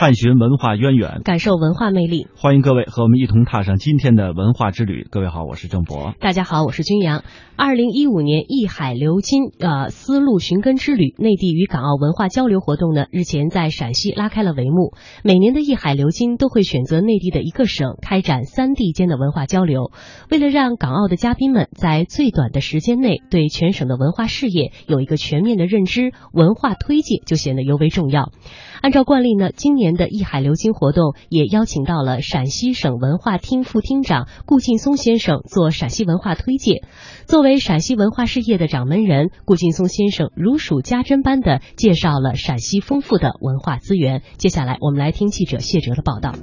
探寻文化渊源，感受文化魅力。欢迎各位和我们一同踏上今天的文化之旅。各位好，我是郑博。大家好，我是君阳。二零一五年艺海流金呃丝路寻根之旅，内地与港澳文化交流活动呢，日前在陕西拉开了帷幕。每年的一海流金都会选择内地的一个省开展三地间的文化交流。为了让港澳的嘉宾们在最短的时间内对全省的文化事业有一个全面的认知，文化推介就显得尤为重要。按照惯例呢，今年的一海流金活动也邀请到了陕西省文化厅副厅长顾劲松先生做陕西文化推介。作为陕西文化事业的掌门人，顾劲松先生如数家珍般的介绍了陕西丰富的文化资源。接下来，我们来听记者谢哲的报道。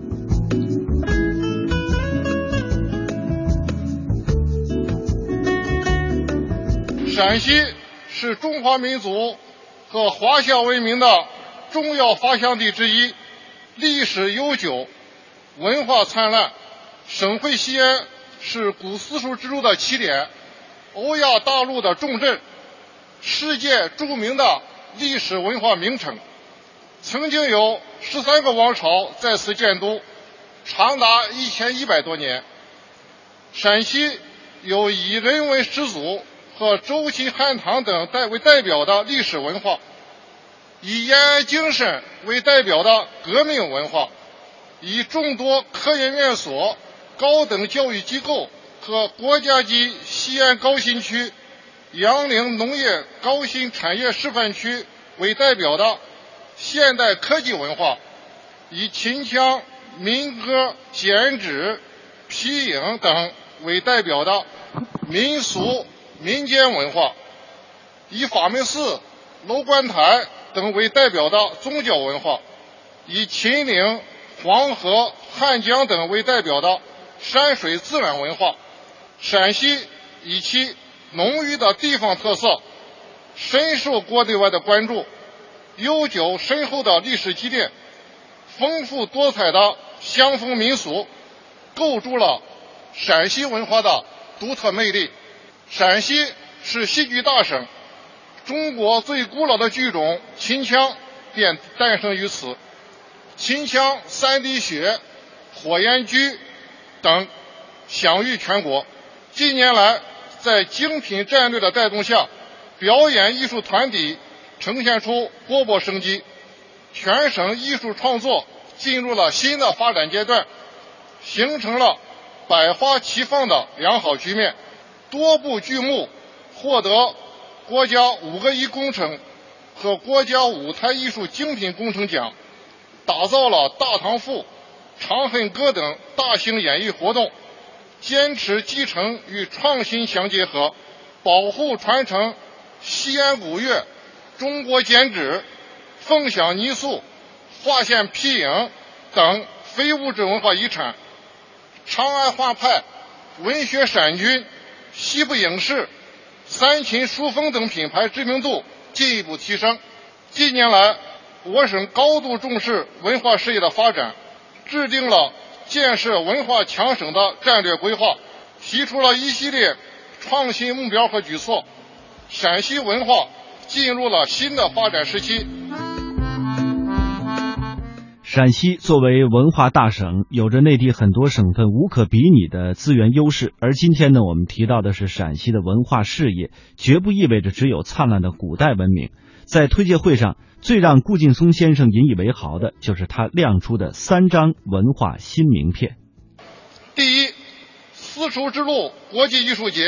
陕西是中华民族和华夏文明的。重要发祥地之一，历史悠久，文化灿烂。省会西安是古丝绸之路的起点，欧亚大陆的重镇，世界著名的历史文化名城。曾经有十三个王朝在此建都，长达一千一百多年。陕西有以人文始祖和周秦汉唐等代为代表的历史文化。以延安精神为代表的革命文化，以众多科研院所、高等教育机构和国家级西安高新区、杨凌农业高新产业示范区为代表的现代科技文化，以秦腔、民歌、剪纸、皮影等为代表的民俗民间文化，以法门寺、楼观台。等为代表的宗教文化，以秦岭、黄河、汉江等为代表的山水自然文化。陕西以其浓郁的地方特色，深受国内外的关注。悠久深厚的历史积淀，丰富多彩的乡风民俗，构筑了陕西文化的独特魅力。陕西是戏剧大省。中国最古老的剧种秦腔便诞生于此，秦腔三滴血、火焰驹等享誉全国。近年来，在精品战略的带动下，表演艺术团体呈现出勃勃生机，全省艺术创作进入了新的发展阶段，形成了百花齐放的良好局面。多部剧目获得。国家五个一工程和国家舞台艺术精品工程奖，打造了《大唐赋》《长恨歌》等大型演艺活动，坚持继承与创新相结合，保护传承西安古乐、中国剪纸、凤响泥塑、画线皮影等非物质文化遗产，长安画派、文学闪军、西部影视。三秦书风等品牌知名度进一步提升。近年来，我省高度重视文化事业的发展，制定了建设文化强省的战略规划，提出了一系列创新目标和举措。陕西文化进入了新的发展时期。陕西作为文化大省，有着内地很多省份无可比拟的资源优势。而今天呢，我们提到的是陕西的文化事业，绝不意味着只有灿烂的古代文明。在推介会上，最让顾劲松先生引以为豪的，就是他亮出的三张文化新名片。第一，丝绸之路国际艺术节，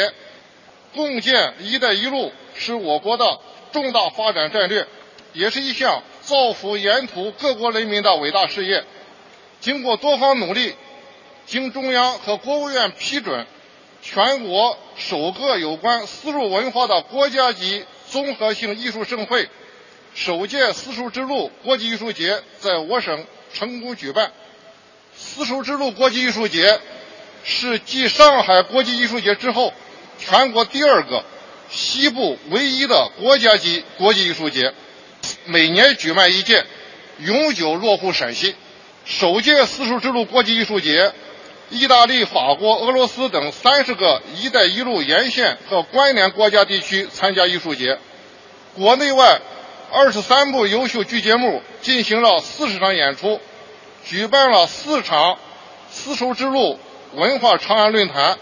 共建“一带一路”是我国的重大发展战略，也是一项。造福沿途各国人民的伟大事业。经过多方努力，经中央和国务院批准，全国首个有关丝路文化的国家级综合性艺术盛会——首届丝绸之路国际艺术节在我省成功举办。丝绸之路国际艺术节是继上海国际艺术节之后，全国第二个、西部唯一的国家级国际艺术节，每年举办一届，永久落户陕西。首届丝绸之路国际艺术节，意大利、法国、俄罗斯等三十个“一带一路”沿线和关联国家地区参加艺术节，国内外二十三部优秀剧节目进行了四十场演出，举办了四场丝绸之路文化长安论坛，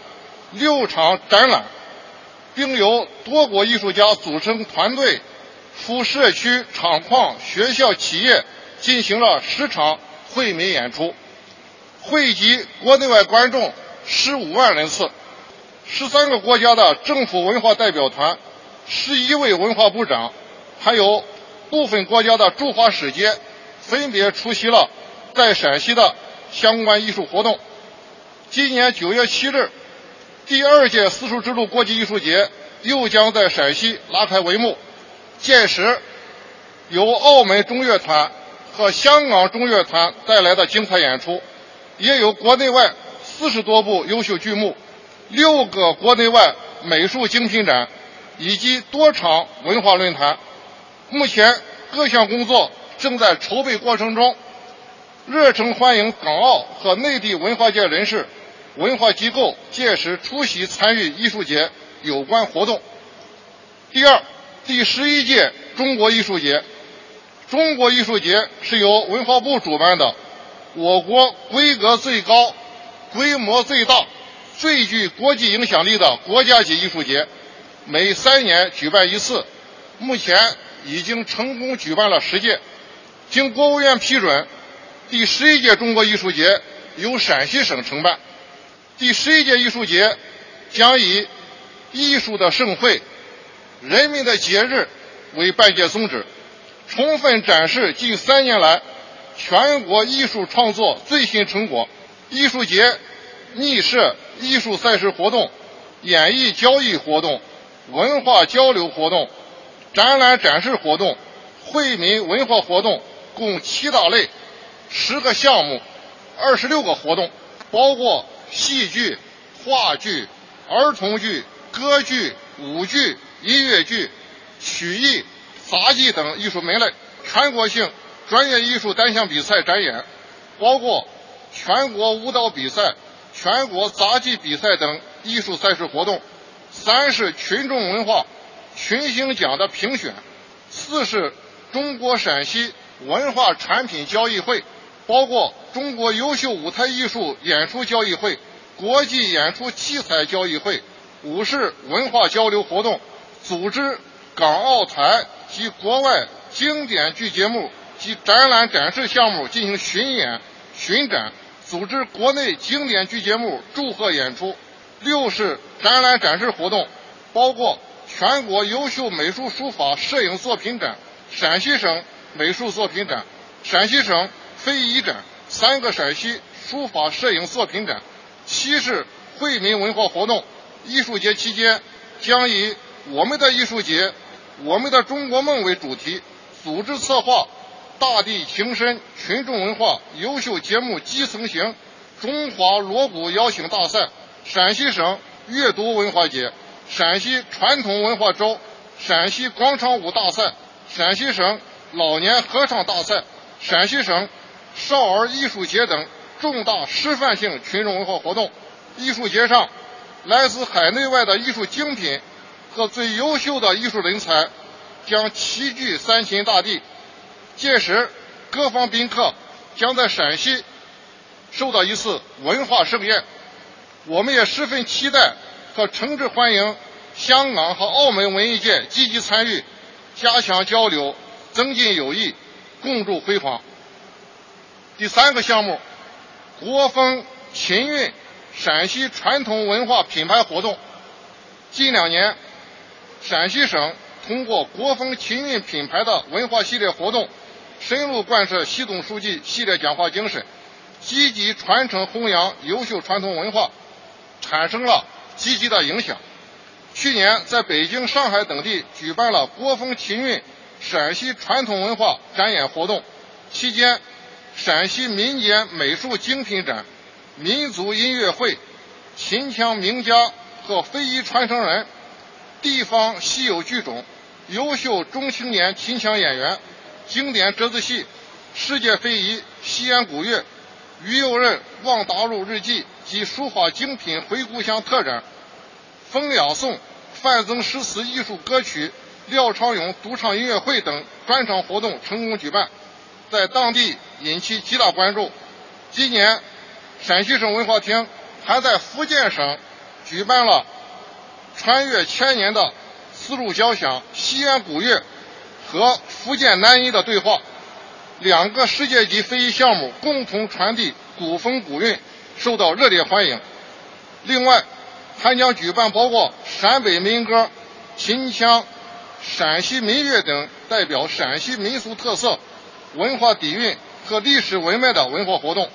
六场展览，并由多国艺术家组成团队，赴社区、厂矿、学校、企业进行了十场。惠民演出，汇集国内外观众十五万人次，十三个国家的政府文化代表团，十一位文化部长，还有部分国家的驻华使节，分别出席了在陕西的相关艺术活动。今年九月七日，第二届丝绸之路国际艺术节又将在陕西拉开帷幕。届时，由澳门中乐团。和香港中乐团带来的精彩演出，也有国内外四十多部优秀剧目，六个国内外美术精品展，以及多场文化论坛。目前各项工作正在筹备过程中，热诚欢迎港澳和内地文化界人士、文化机构届时出席参与艺术节有关活动。第二，第十一届中国艺术节。中国艺术节是由文化部主办的，我国规格最高、规模最大、最具国际影响力的国家级艺术节，每三年举办一次，目前已经成功举办了十届。经国务院批准，第十一届中国艺术节由陕西省承办。第十一届艺术节将以艺术的盛会、人民的节日为办节宗旨。充分展示近三年来全国艺术创作最新成果。艺术节拟设艺术赛事活动、演艺交易活动、文化交流活动、展览展示活动、惠民文化活动，共七大类、十个项目、二十六个活动，包括戏剧、话剧、儿童剧、歌剧、舞剧、音乐剧、曲艺。杂技等艺术门类，全国性专业艺术单项比赛展演，包括全国舞蹈比赛、全国杂技比赛等艺术赛事活动。三是群众文化群星奖的评选。四是中国陕西文化产品交易会，包括中国优秀舞台艺术演出交易会、国际演出器材交易会。五是文化交流活动，组织港澳台。及国外经典剧节目及展览展示项目进行巡演、巡展，组织国内经典剧节目祝贺演出。六是展览展示活动，包括全国优秀美术书法摄影作品展、陕西省美术作品展、陕西省非遗展三个陕西书法摄影作品展。七是惠民文化活动，艺术节期间将以我们的艺术节。我们的中国梦为主题，组织策划“大地情深”群众文化优秀节目基层型中华锣鼓邀请大赛、陕西省阅读文化节、陕西传统文化周、陕西广场舞大赛、陕西省老年合唱大赛、陕西省少儿艺术节等重大示范性群众文化活动。艺术节上，来自海内外的艺术精品。和最优秀的艺术人才将齐聚三秦大地，届时各方宾客将在陕西受到一次文化盛宴。我们也十分期待和诚挚欢迎香港和澳门文艺界积极参与，加强交流，增进友谊，共筑辉煌。第三个项目，国风秦韵陕西传统文化品牌活动，近两年。陕西省通过国风秦韵品牌的文化系列活动，深入贯彻习总书记系列讲话精神，积极传承弘扬优秀传统文化，产生了积极的影响。去年在北京、上海等地举办了国风秦韵陕西传统文化展演活动，期间，陕西民间美术精品展、民族音乐会、秦腔名家和非遗传承人、地方稀有剧种、优秀中青年秦腔演员、经典折子戏、世界非遗、西安古乐、于右任望大陆日记及书法精品回故乡特展。风雅颂、范增诗词艺术歌曲、廖昌永独唱音乐会等专场活动成功举办，在当地引起极大关注。今年，陕西省文化厅还在福建省举办了穿越千年的丝路交响、西安古乐和福建南音的对话，两个世界级非遗项目共同传递古风古韵，受到热烈欢迎。另外，还将举办包括陕北民歌、秦腔、陕西民乐等代表陕西民俗特色、文化底蕴和历史文脉的文化活动。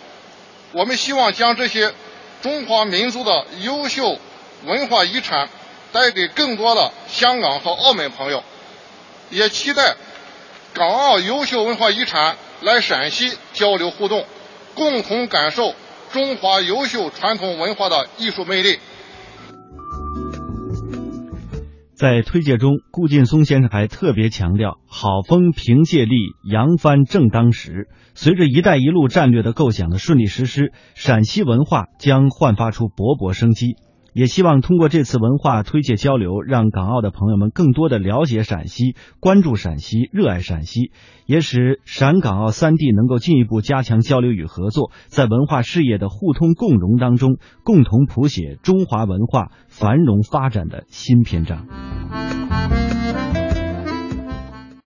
我们希望将这些中华民族的优秀文化遗产带给更多的香港和澳门朋友，也期待港澳优秀文化遗产来陕西交流互动，共同感受中华优秀传统文化的艺术魅力。在推介中，顾劲松先生还特别强调“好风凭借力，扬帆正当时”。随着“一带一路”战略的构想的顺利实施，陕西文化将焕发出勃勃生机。也希望通过这次文化推介交流，让港澳的朋友们更多的了解陕西、关注陕西、热爱陕西，也使陕港澳三地能够进一步加强交流与合作，在文化事业的互通共融当中，共同谱写中华文化繁荣发展的新篇章。